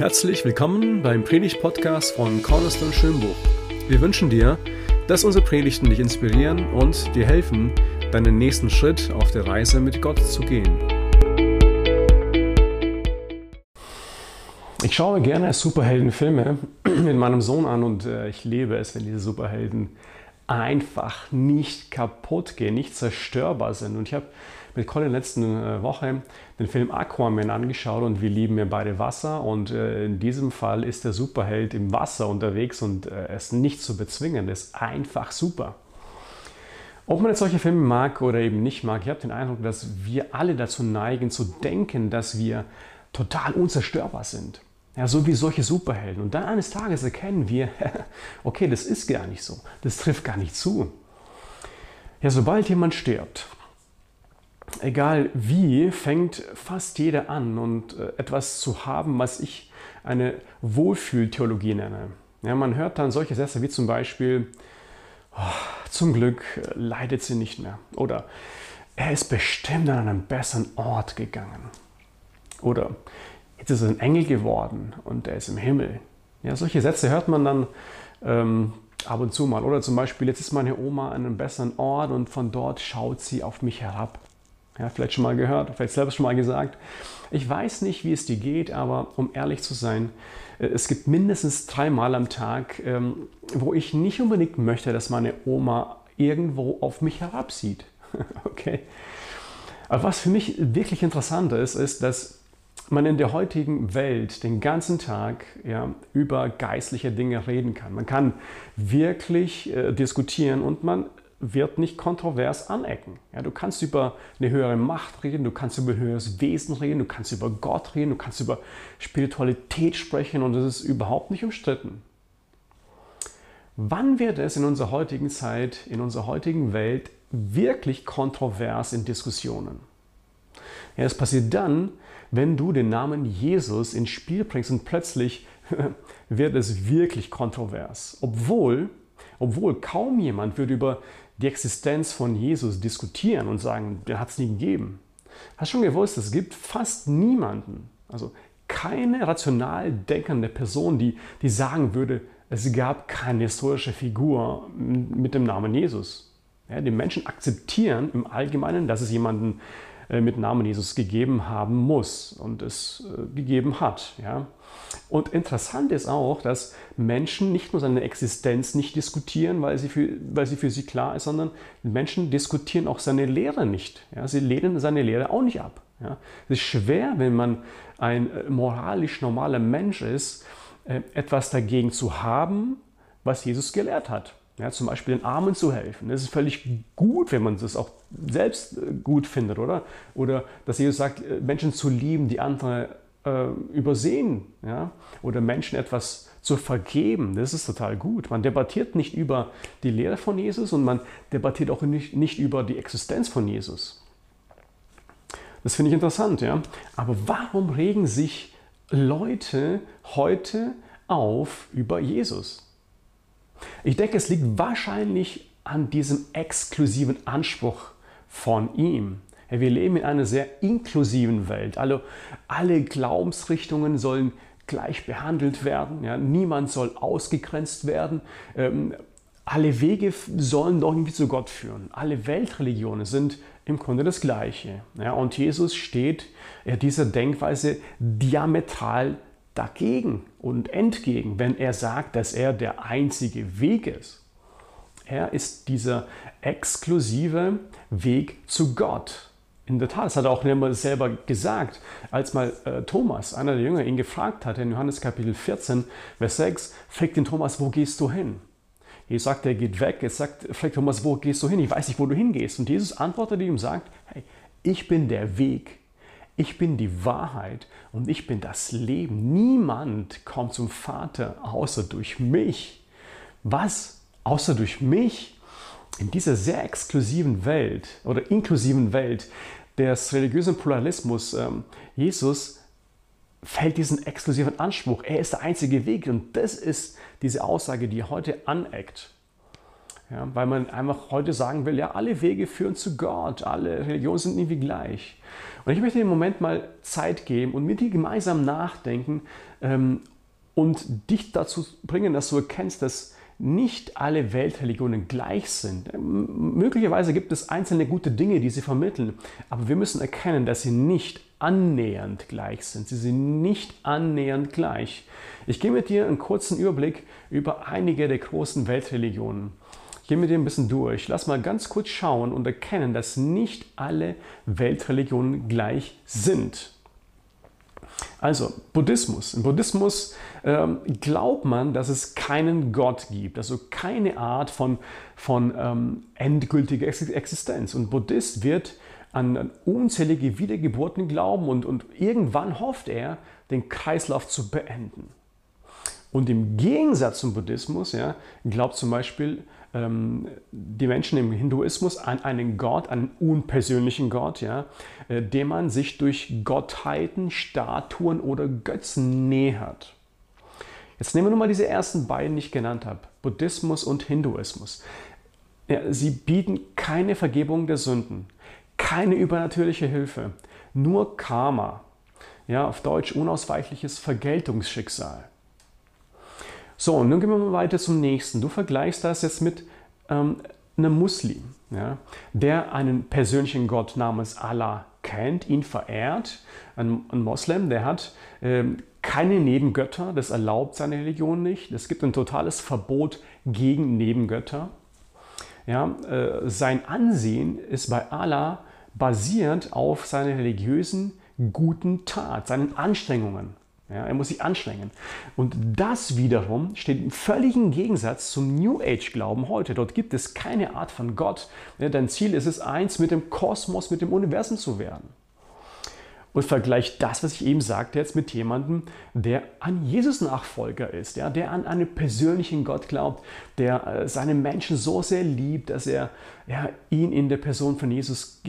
Herzlich willkommen beim Predigt-Podcast von Cornerstone Schönbuch. Wir wünschen dir, dass unsere Predigten dich inspirieren und dir helfen, deinen nächsten Schritt auf der Reise mit Gott zu gehen. Ich schaue gerne Superheldenfilme mit meinem Sohn an und äh, ich liebe es, wenn diese Superhelden einfach nicht kaputt gehen, nicht zerstörbar sind. Und ich habe mit Colin letzte äh, Woche den Film Aquaman angeschaut und wir lieben ja beide Wasser und äh, in diesem Fall ist der Superheld im Wasser unterwegs und äh, ist nicht zu bezwingen, er ist einfach super. Ob man jetzt solche Filme mag oder eben nicht mag, ich habe den Eindruck, dass wir alle dazu neigen zu denken, dass wir total unzerstörbar sind. Ja, so wie solche Superhelden. Und dann eines Tages erkennen wir, okay, das ist gar nicht so. Das trifft gar nicht zu. Ja, sobald jemand stirbt, egal wie, fängt fast jeder an und äh, etwas zu haben, was ich eine Wohlfühltheologie nenne. Ja, man hört dann solche Sätze wie zum Beispiel, oh, zum Glück leidet sie nicht mehr. Oder er ist bestimmt an einen besseren Ort gegangen. Oder jetzt ist er ein Engel geworden und er ist im Himmel. Ja, solche Sätze hört man dann ähm, ab und zu mal. Oder zum Beispiel, jetzt ist meine Oma an einem besseren Ort und von dort schaut sie auf mich herab. Ja, vielleicht schon mal gehört, vielleicht selbst schon mal gesagt. Ich weiß nicht, wie es dir geht, aber um ehrlich zu sein, äh, es gibt mindestens dreimal am Tag, ähm, wo ich nicht unbedingt möchte, dass meine Oma irgendwo auf mich herabsieht. okay? Aber was für mich wirklich interessant ist, ist, dass man in der heutigen Welt den ganzen Tag ja, über geistliche Dinge reden kann. Man kann wirklich äh, diskutieren und man wird nicht kontrovers anecken. Ja, du kannst über eine höhere Macht reden, du kannst über ein höheres Wesen reden, du kannst über Gott reden, du kannst über Spiritualität sprechen und das ist überhaupt nicht umstritten. Wann wird es in unserer heutigen Zeit, in unserer heutigen Welt wirklich kontrovers in Diskussionen? Ja, es passiert dann, wenn du den Namen Jesus ins Spiel bringst und plötzlich wird es wirklich kontrovers. Obwohl, obwohl kaum jemand würde über die Existenz von Jesus diskutieren und sagen, den hat es nie gegeben. Hast schon gewusst, es gibt fast niemanden, also keine rational denkende Person, die, die sagen würde, es gab keine historische Figur mit dem Namen Jesus. Ja, die Menschen akzeptieren im Allgemeinen, dass es jemanden mit Namen Jesus gegeben haben muss und es äh, gegeben hat. Ja. Und interessant ist auch, dass Menschen nicht nur seine Existenz nicht diskutieren, weil sie für, weil sie, für sie klar ist, sondern Menschen diskutieren auch seine Lehre nicht. Ja. Sie lehnen seine Lehre auch nicht ab. Ja. Es ist schwer, wenn man ein äh, moralisch normaler Mensch ist, etwas dagegen zu haben, was Jesus gelehrt hat. Ja, zum Beispiel den Armen zu helfen. Das ist völlig gut, wenn man das auch selbst äh, gut findet, oder? Oder dass Jesus sagt, äh, Menschen zu lieben, die andere äh, übersehen. Ja? Oder Menschen etwas zu vergeben. Das ist total gut. Man debattiert nicht über die Lehre von Jesus und man debattiert auch nicht, nicht über die Existenz von Jesus. Das finde ich interessant, ja. Aber warum regen sich Leute heute auf über Jesus? Ich denke, es liegt wahrscheinlich an diesem exklusiven Anspruch von ihm. Wir leben in einer sehr inklusiven Welt. Alle, alle Glaubensrichtungen sollen gleich behandelt werden. Ja, niemand soll ausgegrenzt werden. Ähm, alle Wege sollen doch irgendwie zu Gott führen. Alle Weltreligionen sind im Grunde das Gleiche. Ja, und Jesus steht dieser Denkweise diametral dagegen und entgegen, wenn er sagt, dass er der einzige Weg ist. Er ist dieser exklusive Weg zu Gott. In der Tat, das hat er auch selber gesagt, als mal äh, Thomas, einer der Jünger, ihn gefragt hat, in Johannes Kapitel 14, Vers 6, fragt den Thomas, wo gehst du hin? Jesus sagt, er geht weg. Er sagt, fragt Thomas, wo gehst du hin? Ich weiß nicht, wo du hingehst. Und Jesus antwortet ihm und sagt, hey, ich bin der Weg, ich bin die Wahrheit und ich bin das Leben. Niemand kommt zum Vater außer durch mich. Was? Außer durch mich? In dieser sehr exklusiven Welt oder inklusiven Welt des religiösen Pluralismus, ähm, Jesus fällt diesen exklusiven Anspruch. Er ist der einzige Weg und das ist diese Aussage, die heute aneckt. Ja, weil man einfach heute sagen will, ja, alle Wege führen zu Gott, alle Religionen sind irgendwie gleich. Und ich möchte im Moment mal Zeit geben und mit dir gemeinsam nachdenken ähm, und dich dazu bringen, dass du erkennst, dass nicht alle Weltreligionen gleich sind. Ähm, möglicherweise gibt es einzelne gute Dinge, die sie vermitteln, aber wir müssen erkennen, dass sie nicht annähernd gleich sind. Sie sind nicht annähernd gleich. Ich gehe mit dir einen kurzen Überblick über einige der großen Weltreligionen. Ich gehe mit dir ein bisschen durch. Lass mal ganz kurz schauen und erkennen, dass nicht alle Weltreligionen gleich sind. Also Buddhismus. Im Buddhismus ähm, glaubt man, dass es keinen Gott gibt, also keine Art von, von ähm, endgültiger Existenz. Und Buddhist wird an, an unzählige Wiedergeburten glauben und, und irgendwann hofft er, den Kreislauf zu beenden. Und im Gegensatz zum Buddhismus ja, glaubt zum Beispiel die Menschen im Hinduismus an einen Gott, einen unpersönlichen Gott, ja, äh, dem man sich durch Gottheiten, Statuen oder Götzen nähert. Jetzt nehmen wir nur mal diese ersten beiden, die ich genannt habe, Buddhismus und Hinduismus. Ja, sie bieten keine Vergebung der Sünden, keine übernatürliche Hilfe, nur Karma. Ja, auf Deutsch unausweichliches Vergeltungsschicksal. So, und nun gehen wir mal weiter zum nächsten. Du vergleichst das jetzt mit ähm, einem Muslim, ja, der einen persönlichen Gott namens Allah kennt, ihn verehrt. Ein, ein Moslem, der hat ähm, keine Nebengötter, das erlaubt seine Religion nicht. Es gibt ein totales Verbot gegen Nebengötter. Ja, äh, sein Ansehen ist bei Allah basierend auf seiner religiösen guten Tat, seinen Anstrengungen. Ja, er muss sich anstrengen. Und das wiederum steht im völligen Gegensatz zum New Age-Glauben heute. Dort gibt es keine Art von Gott. Dein Ziel ist es, eins mit dem Kosmos, mit dem Universum zu werden. Und vergleicht das, was ich eben sagte, jetzt mit jemandem, der ein Jesus-Nachfolger ist, ja, der an einen persönlichen Gott glaubt, der äh, seine Menschen so sehr liebt, dass er ja, ihn in der Person von Jesus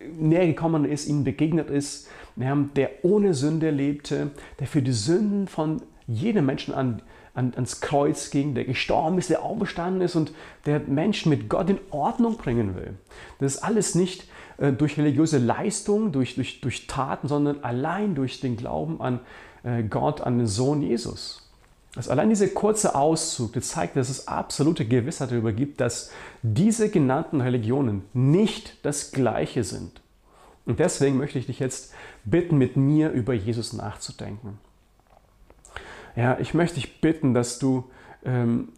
näher gekommen ist, ihnen begegnet ist, der ohne Sünde lebte, der für die Sünden von jedem Menschen an, an, ans Kreuz ging, der gestorben ist, der auferstanden ist und der Menschen mit Gott in Ordnung bringen will. Das ist alles nicht äh, durch religiöse Leistung, durch, durch, durch Taten, sondern allein durch den Glauben an äh, Gott, an den Sohn Jesus. Also allein dieser kurze Auszug der zeigt, dass es absolute Gewissheit darüber gibt, dass diese genannten Religionen nicht das Gleiche sind. Und deswegen möchte ich dich jetzt bitten, mit mir über Jesus nachzudenken. Ja, ich möchte dich bitten, dass du ähm,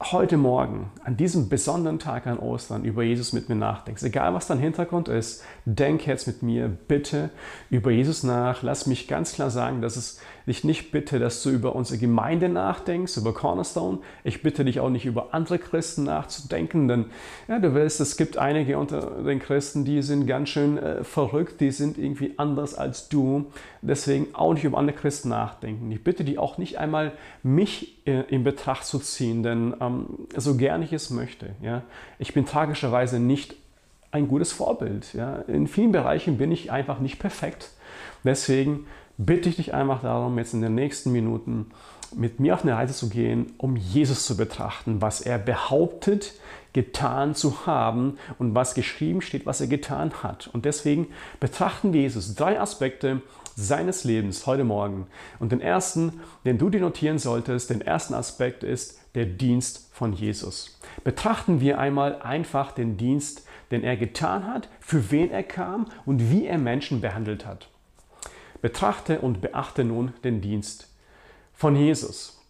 heute Morgen, an diesem besonderen Tag an Ostern, über Jesus mit mir nachdenkst. Egal was dein Hintergrund ist, denk jetzt mit mir bitte über Jesus nach. Lass mich ganz klar sagen, dass es ich nicht bitte, dass du über unsere Gemeinde nachdenkst, über Cornerstone. Ich bitte dich auch nicht über andere Christen nachzudenken, denn ja, du weißt, es gibt einige unter den Christen, die sind ganz schön äh, verrückt, die sind irgendwie anders als du. Deswegen auch nicht über andere Christen nachdenken. Ich bitte dich auch nicht einmal, mich äh, in Betracht zu ziehen, denn ähm, so gern ich es möchte. Ja, ich bin tragischerweise nicht ein gutes Vorbild. Ja. In vielen Bereichen bin ich einfach nicht perfekt. Deswegen bitte ich dich einfach darum, jetzt in den nächsten Minuten mit mir auf eine Reise zu gehen, um Jesus zu betrachten, was er behauptet, getan zu haben und was geschrieben steht, was er getan hat. Und deswegen betrachten wir Jesus drei Aspekte seines Lebens heute Morgen. Und den ersten, den du dir notieren solltest, den ersten Aspekt ist der Dienst von Jesus. Betrachten wir einmal einfach den Dienst, den er getan hat, für wen er kam und wie er Menschen behandelt hat. Betrachte und beachte nun den Dienst von Jesus.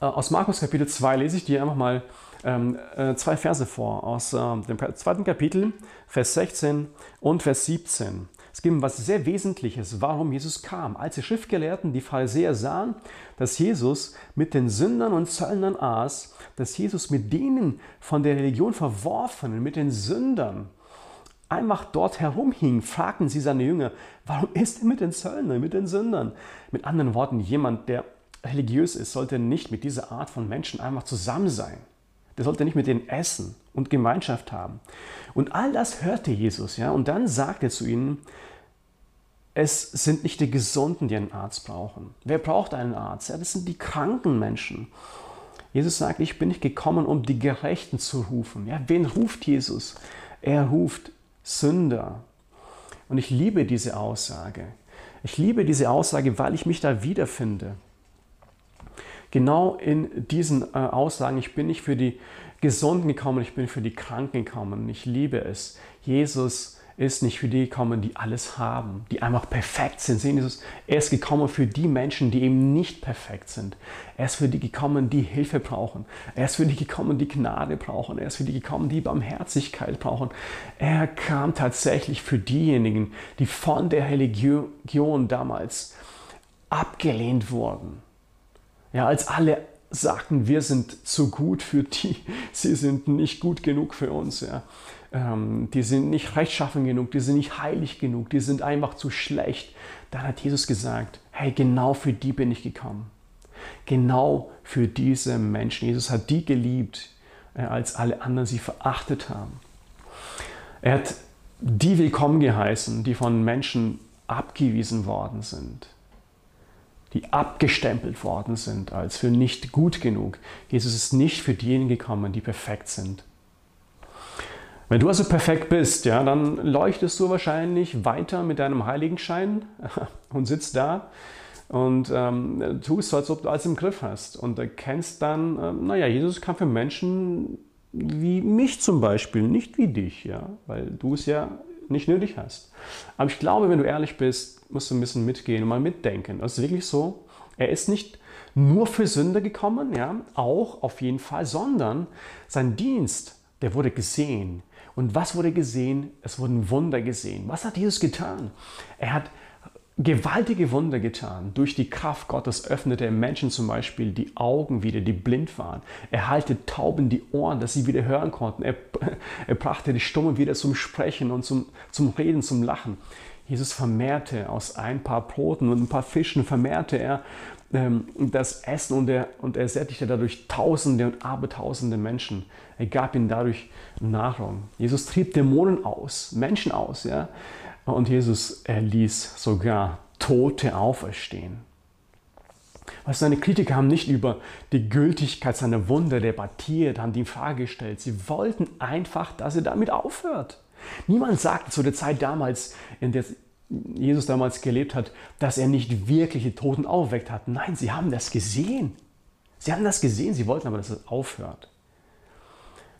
Äh, aus Markus Kapitel 2 lese ich dir einfach mal ähm, äh, zwei Verse vor, aus äh, dem zweiten Kapitel, Vers 16 und Vers 17. Es gibt was sehr Wesentliches, warum Jesus kam. Als die Schriftgelehrten, die Pharisäer sahen, dass Jesus mit den Sündern und Zöllnern aß, dass Jesus mit denen von der Religion verworfenen, mit den Sündern, einfach dort herumhing, fragten sie seine Jünger, warum ist er mit den Zöllnern, mit den Sündern? Mit anderen Worten, jemand, der religiös ist, sollte nicht mit dieser Art von Menschen einfach zusammen sein. Der sollte nicht mit denen essen und Gemeinschaft haben. Und all das hörte Jesus, ja, und dann sagte er zu ihnen, es sind nicht die Gesunden, die einen Arzt brauchen. Wer braucht einen Arzt? Ja, das sind die kranken Menschen. Jesus sagt, ich bin nicht gekommen, um die Gerechten zu rufen. Ja, wen ruft Jesus? Er ruft Sünder. Und ich liebe diese Aussage. Ich liebe diese Aussage, weil ich mich da wiederfinde. Genau in diesen äh, Aussagen, ich bin nicht für die Gesunden gekommen, ich bin für die Kranken gekommen. Ich liebe es. Jesus ist nicht für die gekommen, die alles haben, die einfach perfekt sind. Sehen Jesus, er ist gekommen für die Menschen, die eben nicht perfekt sind. Er ist für die gekommen, die Hilfe brauchen. Er ist für die gekommen, die Gnade brauchen. Er ist für die gekommen, die Barmherzigkeit brauchen. Er kam tatsächlich für diejenigen, die von der Religion damals abgelehnt wurden. Ja, als alle sagten, wir sind zu gut für die, sie sind nicht gut genug für uns. Ja ähm, die sind nicht rechtschaffen genug, die sind nicht heilig genug, die sind einfach zu schlecht. Dann hat Jesus gesagt, hey, genau für die bin ich gekommen. Genau für diese Menschen. Jesus hat die geliebt, äh, als alle anderen sie verachtet haben. Er hat die willkommen geheißen, die von Menschen abgewiesen worden sind, die abgestempelt worden sind als für nicht gut genug. Jesus ist nicht für diejenigen gekommen, die perfekt sind, wenn du also perfekt bist, ja, dann leuchtest du wahrscheinlich weiter mit deinem Heiligenschein und sitzt da und ähm, tust so, als ob du alles im Griff hast und erkennst dann, ähm, naja, Jesus kann für Menschen wie mich zum Beispiel, nicht wie dich, ja, weil du es ja nicht nötig hast. Aber ich glaube, wenn du ehrlich bist, musst du ein bisschen mitgehen und mal mitdenken. Das ist wirklich so. Er ist nicht nur für Sünder gekommen, ja, auch auf jeden Fall, sondern sein Dienst, der wurde gesehen. Und was wurde gesehen? Es wurden Wunder gesehen. Was hat Jesus getan? Er hat gewaltige Wunder getan. Durch die Kraft Gottes öffnete er Menschen zum Beispiel die Augen wieder, die blind waren. Er halte Tauben die Ohren, dass sie wieder hören konnten. Er, er brachte die Stummen wieder zum Sprechen und zum, zum Reden, zum Lachen. Jesus vermehrte aus ein paar Broten und ein paar Fischen, vermehrte er ähm, das Essen und er, und er sättigte dadurch Tausende und Abertausende Menschen. Er gab ihnen dadurch Nahrung. Jesus trieb Dämonen aus, Menschen aus, ja. Und Jesus, er ließ sogar Tote auferstehen. Was seine Kritiker haben nicht über die Gültigkeit seiner Wunder debattiert, haben die in Frage gestellt. Sie wollten einfach, dass er damit aufhört. Niemand sagte zu der Zeit damals, in der Jesus damals gelebt hat, dass er nicht wirklich die Toten aufweckt hat. Nein, sie haben das gesehen. Sie haben das gesehen, sie wollten aber, dass es aufhört.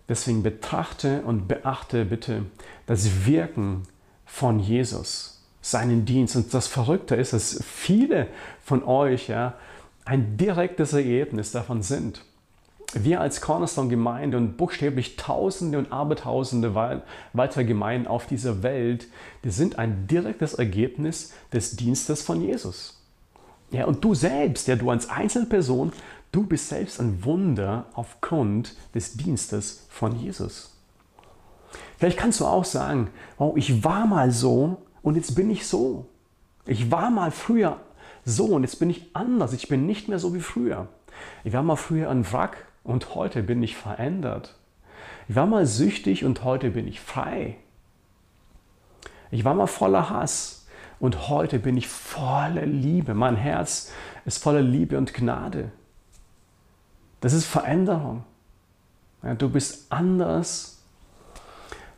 Deswegen betrachte und beachte bitte das Wirken von Jesus, seinen Dienst. Und das Verrückte ist, dass viele von euch ja, ein direktes Ergebnis davon sind. Wir als Cornerstone-Gemeinde und buchstäblich Tausende und Abertausende weitere Gemeinden auf dieser Welt, die sind ein direktes Ergebnis des Dienstes von Jesus. Ja, und du selbst, ja, du als Einzelperson, du bist selbst ein Wunder aufgrund des Dienstes von Jesus. Vielleicht kannst du auch sagen, oh, ich war mal so und jetzt bin ich so. Ich war mal früher so und jetzt bin ich anders. Ich bin nicht mehr so wie früher. Ich war mal früher ein Wrack und heute bin ich verändert. Ich war mal süchtig und heute bin ich frei. Ich war mal voller Hass und heute bin ich voller Liebe. Mein Herz ist voller Liebe und Gnade. Das ist Veränderung. Ja, du bist anders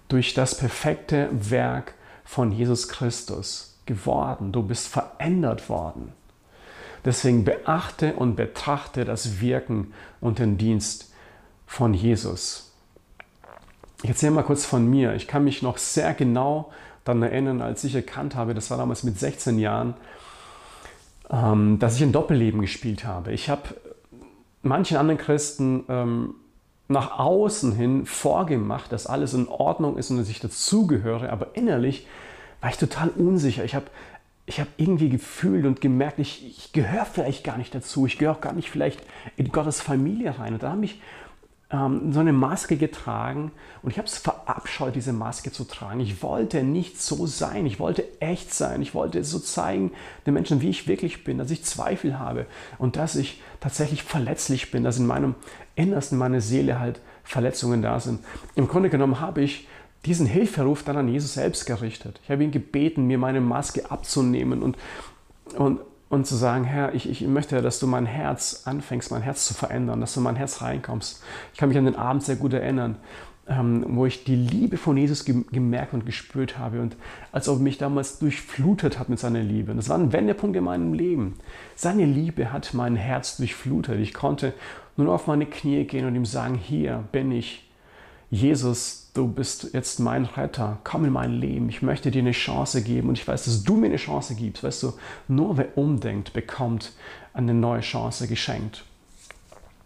durch das perfekte Werk von Jesus Christus geworden. Du bist verändert worden. Deswegen beachte und betrachte das Wirken und den Dienst von Jesus. Ich erzähle mal kurz von mir. Ich kann mich noch sehr genau daran erinnern, als ich erkannt habe, das war damals mit 16 Jahren, ähm, dass ich ein Doppelleben gespielt habe. Ich habe manchen anderen Christen ähm, nach außen hin vorgemacht, dass alles in Ordnung ist und dass ich dazugehöre, aber innerlich war ich total unsicher. Ich habe ich habe irgendwie gefühlt und gemerkt, ich, ich gehöre vielleicht gar nicht dazu, ich gehöre gar nicht vielleicht in Gottes Familie rein. Und da habe ich ähm, so eine Maske getragen und ich habe es verabscheut, diese Maske zu tragen. Ich wollte nicht so sein, ich wollte echt sein, ich wollte so zeigen den Menschen, wie ich wirklich bin, dass ich Zweifel habe und dass ich tatsächlich verletzlich bin, dass in meinem Innersten, meiner Seele halt Verletzungen da sind. Im Grunde genommen habe ich diesen Hilferuf dann an Jesus selbst gerichtet. Ich habe ihn gebeten, mir meine Maske abzunehmen und, und und zu sagen, Herr, ich, ich möchte, dass du mein Herz anfängst, mein Herz zu verändern, dass du in mein Herz reinkommst. Ich kann mich an den Abend sehr gut erinnern, ähm, wo ich die Liebe von Jesus gemerkt und gespürt habe und als ob mich damals durchflutet hat mit seiner Liebe. Das war ein Wendepunkt in meinem Leben. Seine Liebe hat mein Herz durchflutet. Ich konnte nur auf meine Knie gehen und ihm sagen, hier bin ich. Jesus, du bist jetzt mein Retter, komm in mein Leben, ich möchte dir eine Chance geben und ich weiß, dass du mir eine Chance gibst. Weißt du, nur wer umdenkt, bekommt eine neue Chance geschenkt.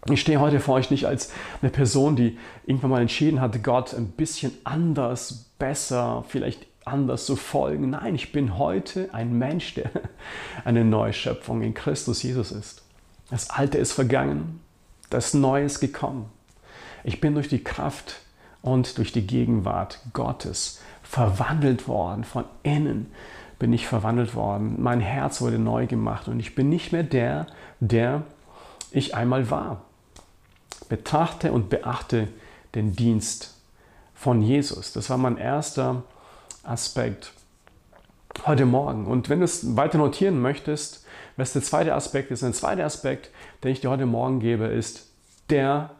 Ich stehe heute vor euch nicht als eine Person, die irgendwann mal entschieden hat, Gott ein bisschen anders, besser, vielleicht anders zu folgen. Nein, ich bin heute ein Mensch, der eine neue Schöpfung in Christus Jesus ist. Das Alte ist vergangen, das Neue ist gekommen. Ich bin durch die Kraft und durch die Gegenwart Gottes verwandelt worden. Von innen bin ich verwandelt worden. Mein Herz wurde neu gemacht und ich bin nicht mehr der, der ich einmal war. Betrachte und beachte den Dienst von Jesus. Das war mein erster Aspekt heute Morgen. Und wenn du es weiter notieren möchtest, was der zweite Aspekt ist, ein zweiter Aspekt, den ich dir heute Morgen gebe, ist der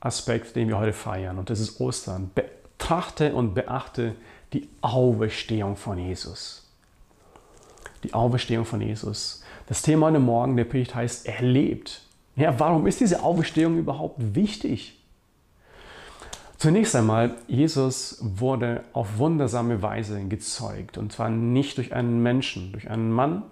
Aspekt, den wir heute feiern, und das ist Ostern. Betrachte und beachte die Auferstehung von Jesus. Die Auferstehung von Jesus. Das Thema heute Morgen, der Predigt heißt, er lebt. Ja, warum ist diese Auferstehung überhaupt wichtig? Zunächst einmal, Jesus wurde auf wundersame Weise gezeugt. Und zwar nicht durch einen Menschen, durch einen Mann.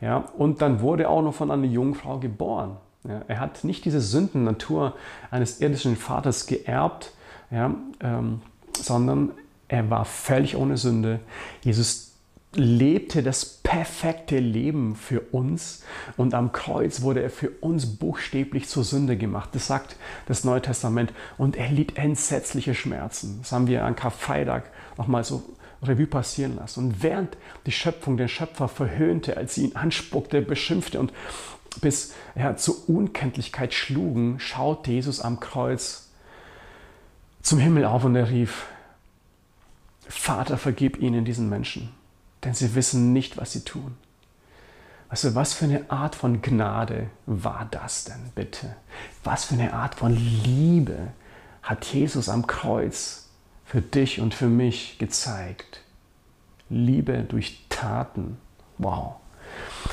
Ja, und dann wurde er auch noch von einer Jungfrau geboren. Ja, er hat nicht diese Sündennatur eines irdischen Vaters geerbt, ja, ähm, sondern er war völlig ohne Sünde. Jesus lebte das perfekte Leben für uns und am Kreuz wurde er für uns buchstäblich zur Sünde gemacht. Das sagt das Neue Testament. Und er litt entsetzliche Schmerzen. Das haben wir an Karfreitag nochmal so Revue passieren lassen. Und während die Schöpfung den Schöpfer verhöhnte, als sie ihn anspuckte, beschimpfte und bis ja, zur Unkenntlichkeit schlugen, schaute Jesus am Kreuz zum Himmel auf und er rief, Vater, vergib ihnen diesen Menschen, denn sie wissen nicht, was sie tun. Du, was für eine Art von Gnade war das denn bitte? Was für eine Art von Liebe hat Jesus am Kreuz für dich und für mich gezeigt? Liebe durch Taten. Wow.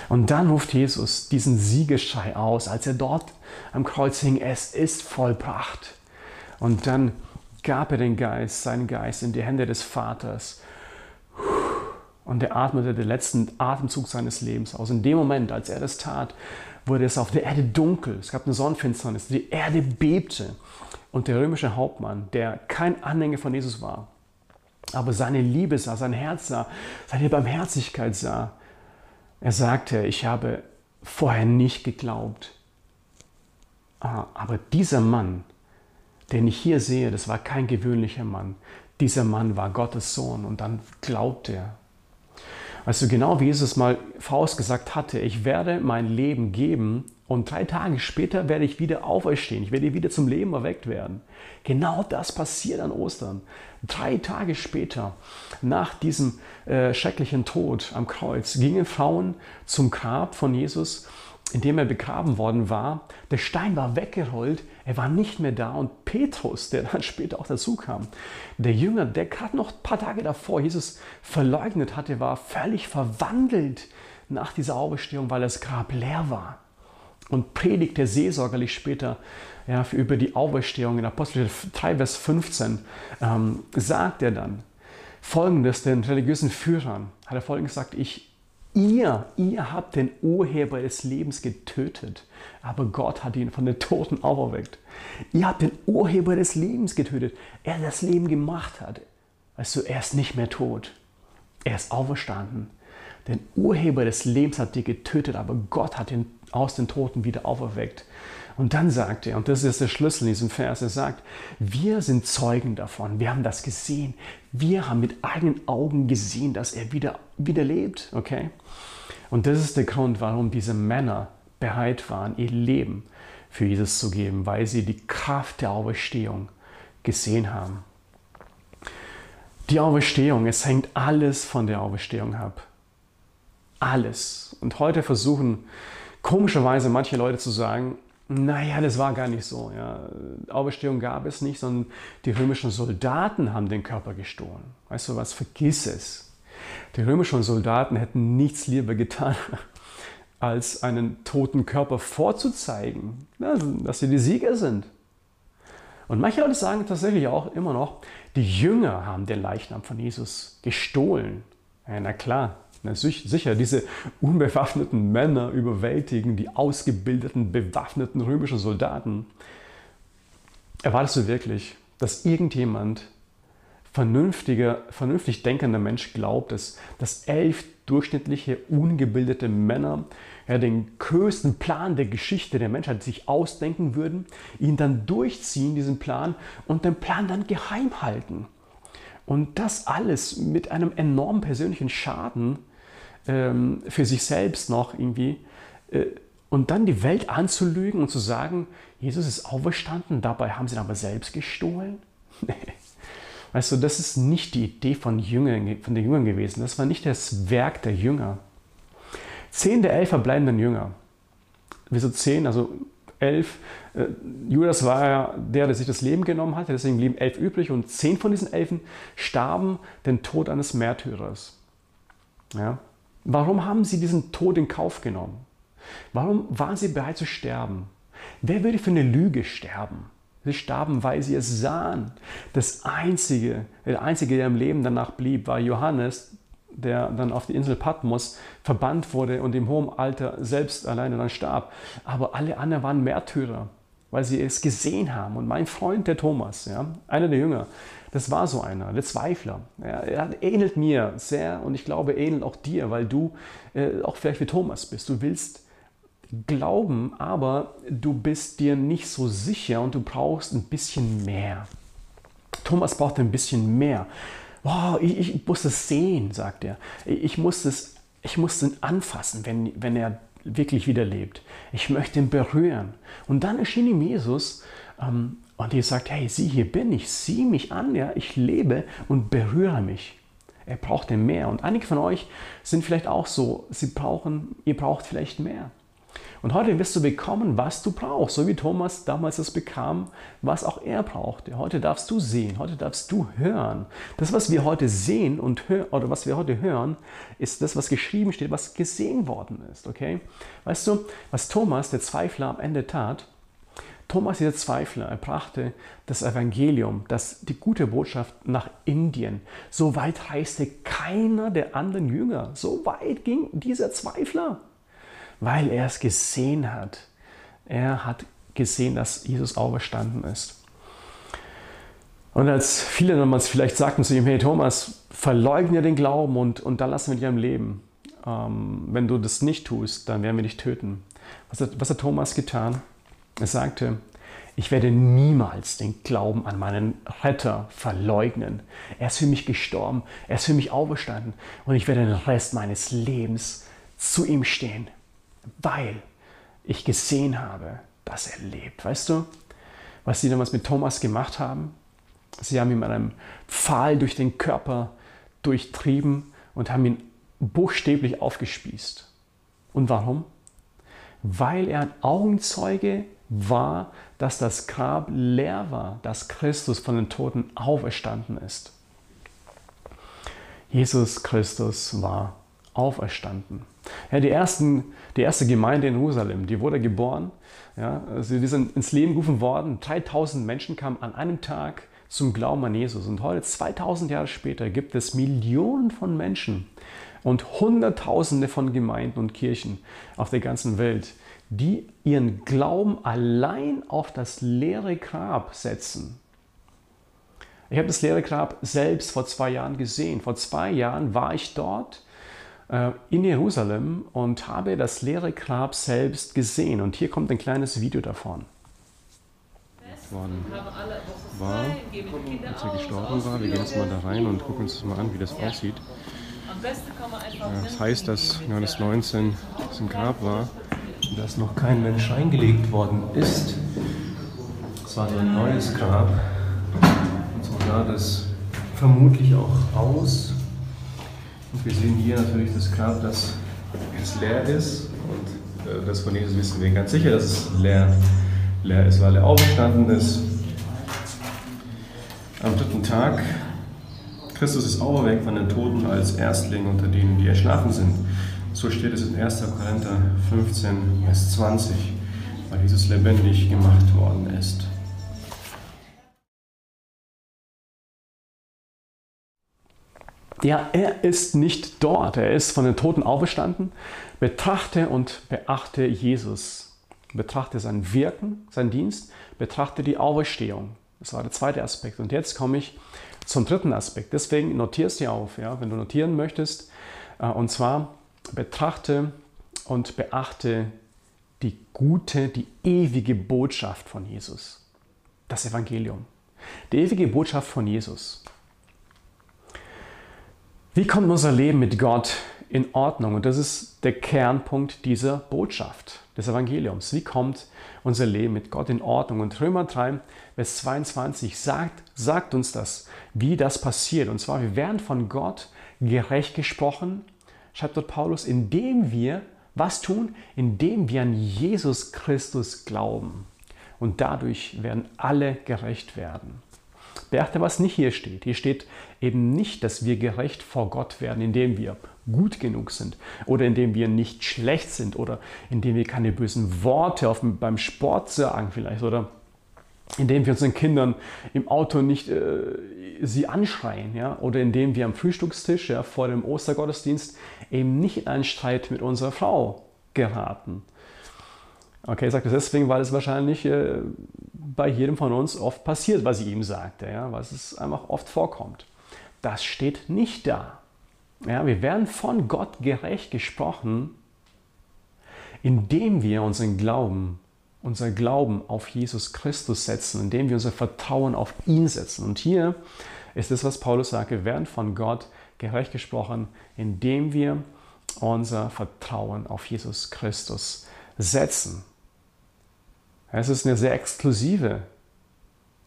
Und dann ruft Jesus diesen Siegeschrei aus, als er dort am Kreuz hing, es ist vollbracht. Und dann gab er den Geist, seinen Geist in die Hände des Vaters. Und er atmete den letzten Atemzug seines Lebens aus. In dem Moment, als er das tat, wurde es auf der Erde dunkel. Es gab eine Sonnenfinsternis. Die Erde bebte. Und der römische Hauptmann, der kein Anhänger von Jesus war, aber seine Liebe sah, sein Herz sah, seine Barmherzigkeit sah, er sagte, ich habe vorher nicht geglaubt. Ah, aber dieser Mann, den ich hier sehe, das war kein gewöhnlicher Mann. Dieser Mann war Gottes Sohn und dann glaubt er. Weißt du, genau wie Jesus mal vorausgesagt hatte, ich werde mein Leben geben und drei Tage später werde ich wieder auferstehen, ich werde wieder zum Leben erweckt werden. Genau das passiert an Ostern. Drei Tage später, nach diesem äh, schrecklichen Tod am Kreuz, gingen Frauen zum Grab von Jesus, in dem er begraben worden war. Der Stein war weggerollt, er war nicht mehr da und Petrus, der dann später auch dazu kam, der Jünger, der gerade noch ein paar Tage davor Jesus verleugnet hatte, war völlig verwandelt nach dieser Auferstehung, weil das Grab leer war und predigte seelsorgerlich später ja, über die Auferstehung in Apostel 3, Vers 15, ähm, sagt er dann folgendes den religiösen Führern, hat er folgendes gesagt, ich, ihr, ihr habt den Urheber des Lebens getötet, aber Gott hat ihn von den Toten auferweckt. Ihr habt den Urheber des Lebens getötet, er das Leben gemacht hat. Weißt du, er ist nicht mehr tot, er ist auferstanden. Den Urheber des Lebens hat die getötet, aber Gott hat ihn aus den Toten wieder auferweckt. Und dann sagt er, und das ist der Schlüssel in diesem Vers, er sagt, wir sind Zeugen davon, wir haben das gesehen, wir haben mit eigenen Augen gesehen, dass er wieder, wieder lebt, okay? Und das ist der Grund, warum diese Männer bereit waren, ihr Leben für Jesus zu geben, weil sie die Kraft der Auferstehung gesehen haben. Die Auferstehung, es hängt alles von der Auferstehung ab. alles. Und heute versuchen komischerweise manche Leute zu sagen, naja, das war gar nicht so. Ja. Auferstehung gab es nicht, sondern die römischen Soldaten haben den Körper gestohlen. Weißt du was? Vergiss es. Die römischen Soldaten hätten nichts lieber getan, als einen toten Körper vorzuzeigen, dass sie die Sieger sind. Und manche Leute sagen tatsächlich auch immer noch, die Jünger haben den Leichnam von Jesus gestohlen. Ja, na klar, na sicher, diese unbewaffneten Männer überwältigen die ausgebildeten, bewaffneten römischen Soldaten. Erwartest du wirklich, dass irgendjemand vernünftiger, vernünftig denkender Mensch glaubt, dass, dass elf durchschnittliche, ungebildete Männer ja, den größten Plan der Geschichte der Menschheit sich ausdenken würden, ihn dann durchziehen, diesen Plan, und den Plan dann geheim halten. Und das alles mit einem enormen persönlichen Schaden ähm, für sich selbst noch irgendwie. Äh, und dann die Welt anzulügen und zu sagen, Jesus ist auferstanden, dabei haben sie ihn aber selbst gestohlen. Weißt du, das ist nicht die Idee von, Jüngern, von den Jüngern gewesen. Das war nicht das Werk der Jünger. Zehn der elf verbleibenden Jünger. Wieso zehn? Also elf. Äh, Judas war ja der, der sich das Leben genommen hatte, deswegen blieben elf übrig und zehn von diesen Elfen starben den Tod eines Märtyrers. Ja? Warum haben sie diesen Tod in Kauf genommen? Warum waren sie bereit zu sterben? Wer würde für eine Lüge sterben? Sie starben, weil sie es sahen. Das Einzige, der Einzige, der im Leben danach blieb, war Johannes, der dann auf die Insel Patmos verbannt wurde und im hohen Alter selbst alleine dann starb. Aber alle anderen waren Märtyrer, weil sie es gesehen haben. Und mein Freund, der Thomas, ja, einer der Jünger, das war so einer, der Zweifler. Ja, er ähnelt mir sehr und ich glaube, ähnelt auch dir, weil du äh, auch vielleicht wie Thomas bist. Du willst glauben, aber du bist dir nicht so sicher und du brauchst ein bisschen mehr. Thomas braucht ein bisschen mehr. Oh, ich, ich muss es sehen, sagt er. Ich muss es, ich muss ihn anfassen, wenn, wenn er wirklich wieder lebt. Ich möchte ihn berühren. Und dann erschien ihm Jesus ähm, und er sagt, hey, sieh, hier bin ich, sieh mich an, ja, ich lebe und berühre mich. Er braucht mehr. Und einige von euch sind vielleicht auch so, sie brauchen, ihr braucht vielleicht mehr. Und heute wirst du bekommen, was du brauchst, so wie Thomas damals es bekam, was auch er brauchte. Heute darfst du sehen, heute darfst du hören. Das, was wir heute sehen und hören, oder was wir heute hören, ist das, was geschrieben steht, was gesehen worden ist. Okay? Weißt du, was Thomas, der Zweifler, am Ende tat? Thomas, dieser Zweifler, er brachte das Evangelium, das, die gute Botschaft nach Indien. So weit reiste keiner der anderen Jünger. So weit ging dieser Zweifler weil er es gesehen hat. Er hat gesehen, dass Jesus auferstanden ist. Und als viele damals vielleicht sagten zu ihm, hey Thomas, verleugne den Glauben und, und dann lassen wir dich am Leben. Ähm, wenn du das nicht tust, dann werden wir dich töten. Was hat, was hat Thomas getan? Er sagte, ich werde niemals den Glauben an meinen Retter verleugnen. Er ist für mich gestorben, er ist für mich auferstanden und ich werde den Rest meines Lebens zu ihm stehen weil ich gesehen habe, dass er lebt. Weißt du, was sie damals mit Thomas gemacht haben? Sie haben ihm einen Pfahl durch den Körper durchtrieben und haben ihn buchstäblich aufgespießt. Und warum? Weil er ein Augenzeuge war, dass das Grab leer war, dass Christus von den Toten auferstanden ist. Jesus Christus war auferstanden. Ja, die, ersten, die erste Gemeinde in Jerusalem, die wurde geboren. Ja, also die sind ins Leben gerufen worden. 3000 Menschen kamen an einem Tag zum Glauben an Jesus. Und heute, 2000 Jahre später, gibt es Millionen von Menschen und Hunderttausende von Gemeinden und Kirchen auf der ganzen Welt, die ihren Glauben allein auf das leere Grab setzen. Ich habe das leere Grab selbst vor zwei Jahren gesehen. Vor zwei Jahren war ich dort in Jerusalem und habe das leere Grab selbst gesehen. Und hier kommt ein kleines Video davon. War, als er gestorben war. Wir gehen jetzt mal da rein und gucken uns das mal an, wie das aussieht. Das heißt, dass Johannes 19 im Grab war, dass noch kein Mensch eingelegt worden ist. Es war so ein neues Grab. Und so sah das vermutlich auch aus. Und wir sehen hier natürlich das Grab, das jetzt leer ist. Und äh, das von Jesus wissen wir ganz sicher, dass es leer, leer ist, weil er auferstanden ist. Am dritten Tag. Christus ist auferweckt von den Toten als Erstling unter denen, die erschlafen sind. So steht es in 1. Korinther 15, Vers 20, weil Jesus lebendig gemacht worden ist. Ja, er ist nicht dort. Er ist von den Toten auferstanden. Betrachte und beachte Jesus. Betrachte sein Wirken, sein Dienst. Betrachte die Auferstehung. Das war der zweite Aspekt. Und jetzt komme ich zum dritten Aspekt. Deswegen notierst dir auf, ja, wenn du notieren möchtest. Äh, und zwar betrachte und beachte die gute, die ewige Botschaft von Jesus. Das Evangelium. Die ewige Botschaft von Jesus. Wie kommt unser Leben mit Gott in Ordnung? Und das ist der Kernpunkt dieser Botschaft, des Evangeliums. Wie kommt unser Leben mit Gott in Ordnung? Und Römer 3, Vers 22 sagt, sagt uns das, wie das passiert. Und zwar, wir werden von Gott gerecht gesprochen, schreibt dort Paulus, indem wir was tun? Indem wir an Jesus Christus glauben. Und dadurch werden alle gerecht werden. Beachte, was nicht hier steht. Hier steht eben nicht, dass wir gerecht vor Gott werden, indem wir gut genug sind oder indem wir nicht schlecht sind oder indem wir keine bösen Worte auf, beim Sport sagen vielleicht oder indem wir unseren Kindern im Auto nicht äh, sie anschreien ja? oder indem wir am Frühstückstisch ja, vor dem Ostergottesdienst eben nicht in einen Streit mit unserer Frau geraten. Okay, ich sage das deswegen, weil es wahrscheinlich äh, bei jedem von uns oft passiert, was ich ihm sagte, ja, was es einfach oft vorkommt. Das steht nicht da. Ja, wir werden von Gott gerecht gesprochen, indem wir unseren Glauben, unser Glauben auf Jesus Christus setzen, indem wir unser Vertrauen auf ihn setzen. Und hier ist es, was Paulus sagt, wir werden von Gott gerecht gesprochen, indem wir unser Vertrauen auf Jesus Christus setzen. Es ist eine sehr exklusive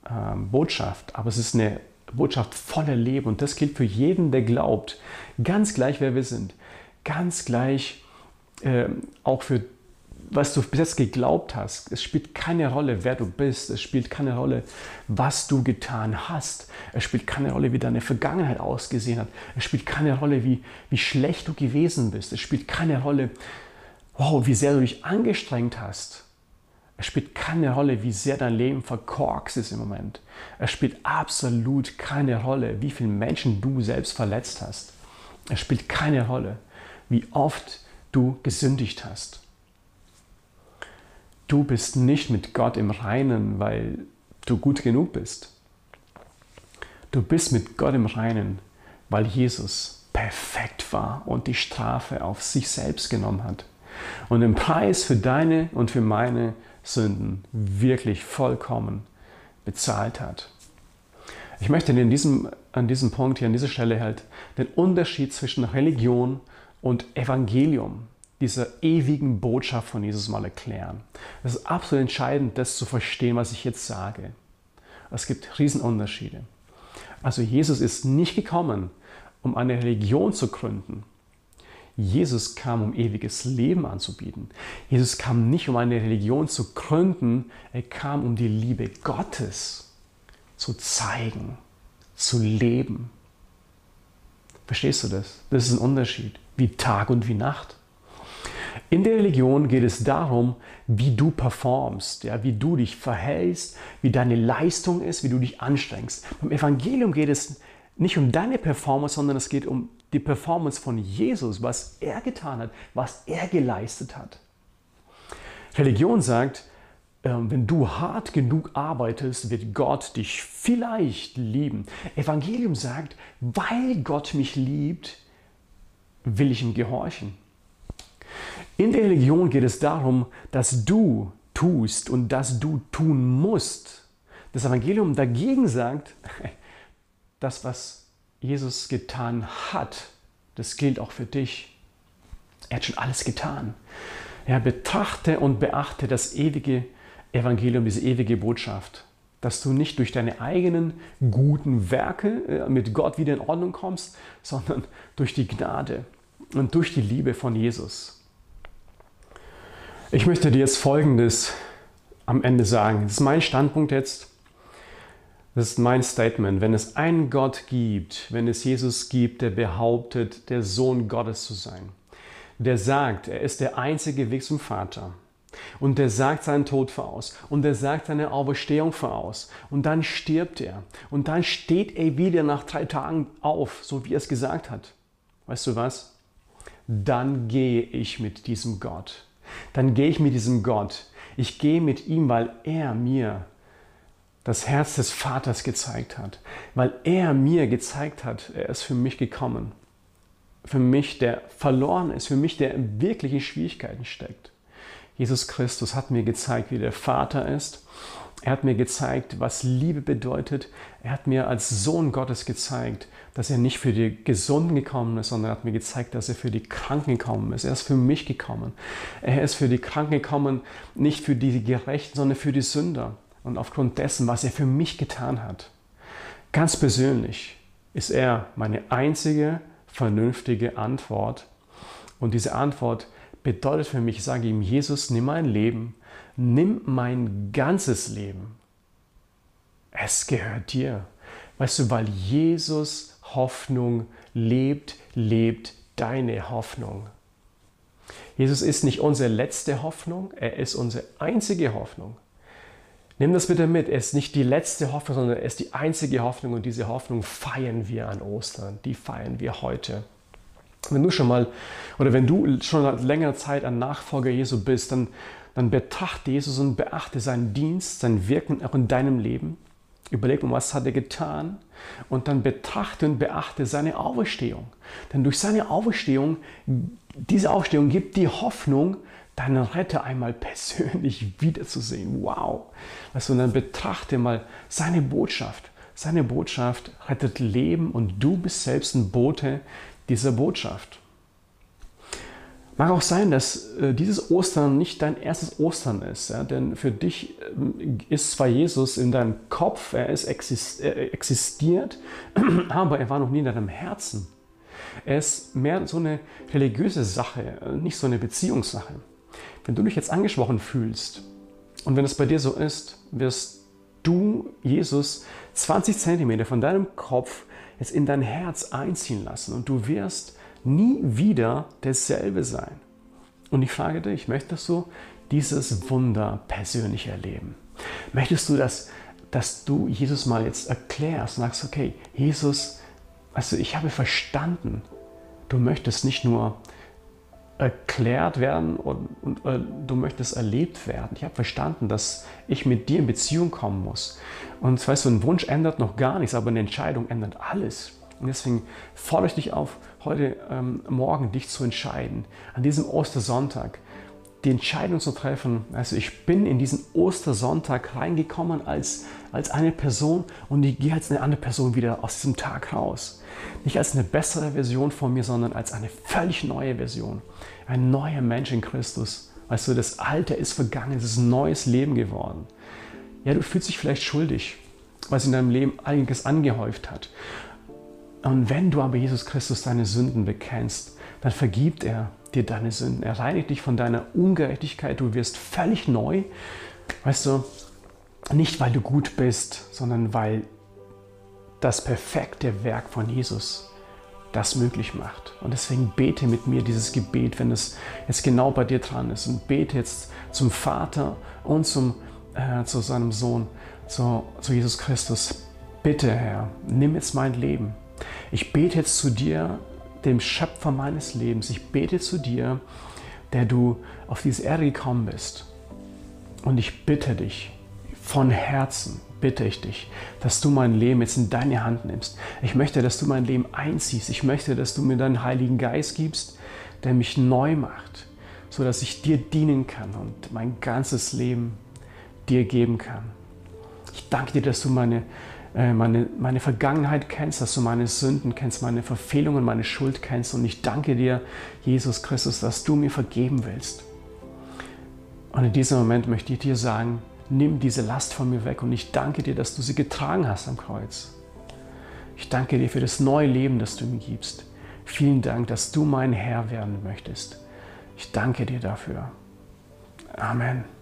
ähm, Botschaft, aber es ist eine Botschaft voller Leben und das gilt für jeden, der glaubt. Ganz gleich, wer wir sind. Ganz gleich äh, auch für was du bis jetzt geglaubt hast. Es spielt keine Rolle, wer du bist. Es spielt keine Rolle, was du getan hast. Es spielt keine Rolle, wie deine Vergangenheit ausgesehen hat. Es spielt keine Rolle, wie, wie schlecht du gewesen bist. Es spielt keine Rolle, wow, wie sehr du dich angestrengt hast. Es spielt keine Rolle, wie sehr dein Leben verkorkst ist im Moment. Es spielt absolut keine Rolle, wie viele Menschen du selbst verletzt hast. Es spielt keine Rolle, wie oft du gesündigt hast. Du bist nicht mit Gott im Reinen, weil du gut genug bist. Du bist mit Gott im Reinen, weil Jesus perfekt war und die Strafe auf sich selbst genommen hat und den Preis für deine und für meine Sünden wirklich vollkommen bezahlt hat. Ich möchte in diesem, an diesem Punkt hier, an dieser Stelle halt den Unterschied zwischen Religion und Evangelium, dieser ewigen Botschaft von Jesus mal erklären. Es ist absolut entscheidend, das zu verstehen, was ich jetzt sage. Es gibt Riesenunterschiede. Also Jesus ist nicht gekommen, um eine Religion zu gründen, Jesus kam, um ewiges Leben anzubieten. Jesus kam nicht, um eine Religion zu gründen, er kam, um die Liebe Gottes zu zeigen, zu leben. Verstehst du das? Das ist ein Unterschied, wie Tag und wie Nacht. In der Religion geht es darum, wie du performst, ja, wie du dich verhältst, wie deine Leistung ist, wie du dich anstrengst. Beim Evangelium geht es nicht um deine Performance, sondern es geht um die Performance von Jesus, was er getan hat, was er geleistet hat. Religion sagt, ähm, wenn du hart genug arbeitest, wird Gott dich vielleicht lieben. Evangelium sagt, weil Gott mich liebt, will ich ihm gehorchen. In der Religion geht es darum, dass du tust und dass du tun musst. Das Evangelium dagegen sagt, das, was Jesus getan hat, das gilt auch für dich. Er hat schon alles getan. Ja, betrachte und beachte das ewige Evangelium, diese ewige Botschaft, dass du nicht durch deine eigenen guten Werke äh, mit Gott wieder in Ordnung kommst, sondern durch die Gnade und durch die Liebe von Jesus. Ich möchte dir jetzt Folgendes am Ende sagen. Das ist mein Standpunkt jetzt. Das ist mein Statement. Wenn es einen Gott gibt, wenn es Jesus gibt, der behauptet, der Sohn Gottes zu sein, der sagt, er ist der einzige Weg zum Vater, und der sagt seinen Tod voraus. Und der sagt seine Auferstehung voraus. Und dann stirbt er. Und dann steht er wieder nach drei Tagen auf, so wie er es gesagt hat. Weißt du was? Dann gehe ich mit diesem Gott dann gehe ich mit diesem Gott. Ich gehe mit ihm, weil er mir das Herz des Vaters gezeigt hat, weil er mir gezeigt hat, er ist für mich gekommen. Für mich, der verloren ist, für mich, der in Schwierigkeiten steckt. Jesus Christus hat mir gezeigt, wie der Vater ist er hat mir gezeigt, was Liebe bedeutet. Er hat mir als Sohn Gottes gezeigt, dass er nicht für die Gesunden gekommen ist, sondern er hat mir gezeigt, dass er für die Kranken gekommen ist. Er ist für mich gekommen. Er ist für die Kranken gekommen, nicht für die Gerechten, sondern für die Sünder. Und aufgrund dessen, was er für mich getan hat, ganz persönlich, ist er meine einzige vernünftige Antwort. Und diese Antwort bedeutet für mich, ich sage ihm, Jesus, nimm mein Leben nimm mein ganzes Leben. Es gehört dir. Weißt du, weil Jesus Hoffnung lebt, lebt deine Hoffnung. Jesus ist nicht unsere letzte Hoffnung, er ist unsere einzige Hoffnung. Nimm das bitte mit, er ist nicht die letzte Hoffnung, sondern er ist die einzige Hoffnung und diese Hoffnung feiern wir an Ostern, die feiern wir heute. Wenn du schon mal oder wenn du schon seit längerer Zeit ein Nachfolger Jesu bist, dann dann betrachte Jesus und beachte seinen Dienst, sein Wirken auch in deinem Leben. Überleg mal, was hat er getan? Und dann betrachte und beachte seine Auferstehung. Denn durch seine Auferstehung, diese Auferstehung gibt die Hoffnung, deinen Retter einmal persönlich wiederzusehen. Wow! Weißt du, und dann betrachte mal seine Botschaft. Seine Botschaft rettet Leben und du bist selbst ein Bote dieser Botschaft. Mag auch sein, dass äh, dieses Ostern nicht dein erstes Ostern ist, ja? denn für dich ähm, ist zwar Jesus in deinem Kopf, er ist exist er existiert, aber er war noch nie in deinem Herzen. Er ist mehr so eine religiöse Sache, äh, nicht so eine Beziehungssache. Wenn du dich jetzt angesprochen fühlst und wenn es bei dir so ist, wirst du Jesus 20 Zentimeter von deinem Kopf jetzt in dein Herz einziehen lassen und du wirst nie wieder dasselbe sein. Und ich frage dich, möchtest du dieses Wunder persönlich erleben? Möchtest du, dass, dass du Jesus mal jetzt erklärst und sagst, okay, Jesus, also ich habe verstanden, du möchtest nicht nur erklärt werden und, und äh, du möchtest erlebt werden. Ich habe verstanden, dass ich mit dir in Beziehung kommen muss. Und weißt du, ein Wunsch ändert noch gar nichts, aber eine Entscheidung ändert alles. Und deswegen fordere ich dich auf, heute ähm, Morgen dich zu entscheiden, an diesem Ostersonntag die Entscheidung zu treffen. Also ich bin in diesen Ostersonntag reingekommen als, als eine Person und ich gehe als eine andere Person wieder aus diesem Tag raus. Nicht als eine bessere Version von mir, sondern als eine völlig neue Version. Ein neuer Mensch in Christus. Weißt du, das Alte ist vergangen, es ist ein neues Leben geworden. Ja, du fühlst dich vielleicht schuldig, weil es in deinem Leben einiges angehäuft hat. Und wenn du aber Jesus Christus deine Sünden bekennst, dann vergibt er dir deine Sünden. Er reinigt dich von deiner Ungerechtigkeit. Du wirst völlig neu. Weißt du, nicht weil du gut bist, sondern weil das perfekte Werk von Jesus das möglich macht. Und deswegen bete mit mir dieses Gebet, wenn es jetzt genau bei dir dran ist. Und bete jetzt zum Vater und zum, äh, zu seinem Sohn, zu, zu Jesus Christus. Bitte, Herr, nimm jetzt mein Leben. Ich bete jetzt zu dir, dem Schöpfer meines Lebens. Ich bete zu dir, der du auf diese Erde gekommen bist. Und ich bitte dich, von Herzen bitte ich dich, dass du mein Leben jetzt in deine Hand nimmst. Ich möchte, dass du mein Leben einziehst. Ich möchte, dass du mir deinen Heiligen Geist gibst, der mich neu macht, sodass ich dir dienen kann und mein ganzes Leben dir geben kann. Ich danke dir, dass du meine meine, meine Vergangenheit kennst, dass du meine Sünden kennst, meine Verfehlungen, meine Schuld kennst. Und ich danke dir, Jesus Christus, dass du mir vergeben willst. Und in diesem Moment möchte ich dir sagen, nimm diese Last von mir weg und ich danke dir, dass du sie getragen hast am Kreuz. Ich danke dir für das neue Leben, das du mir gibst. Vielen Dank, dass du mein Herr werden möchtest. Ich danke dir dafür. Amen.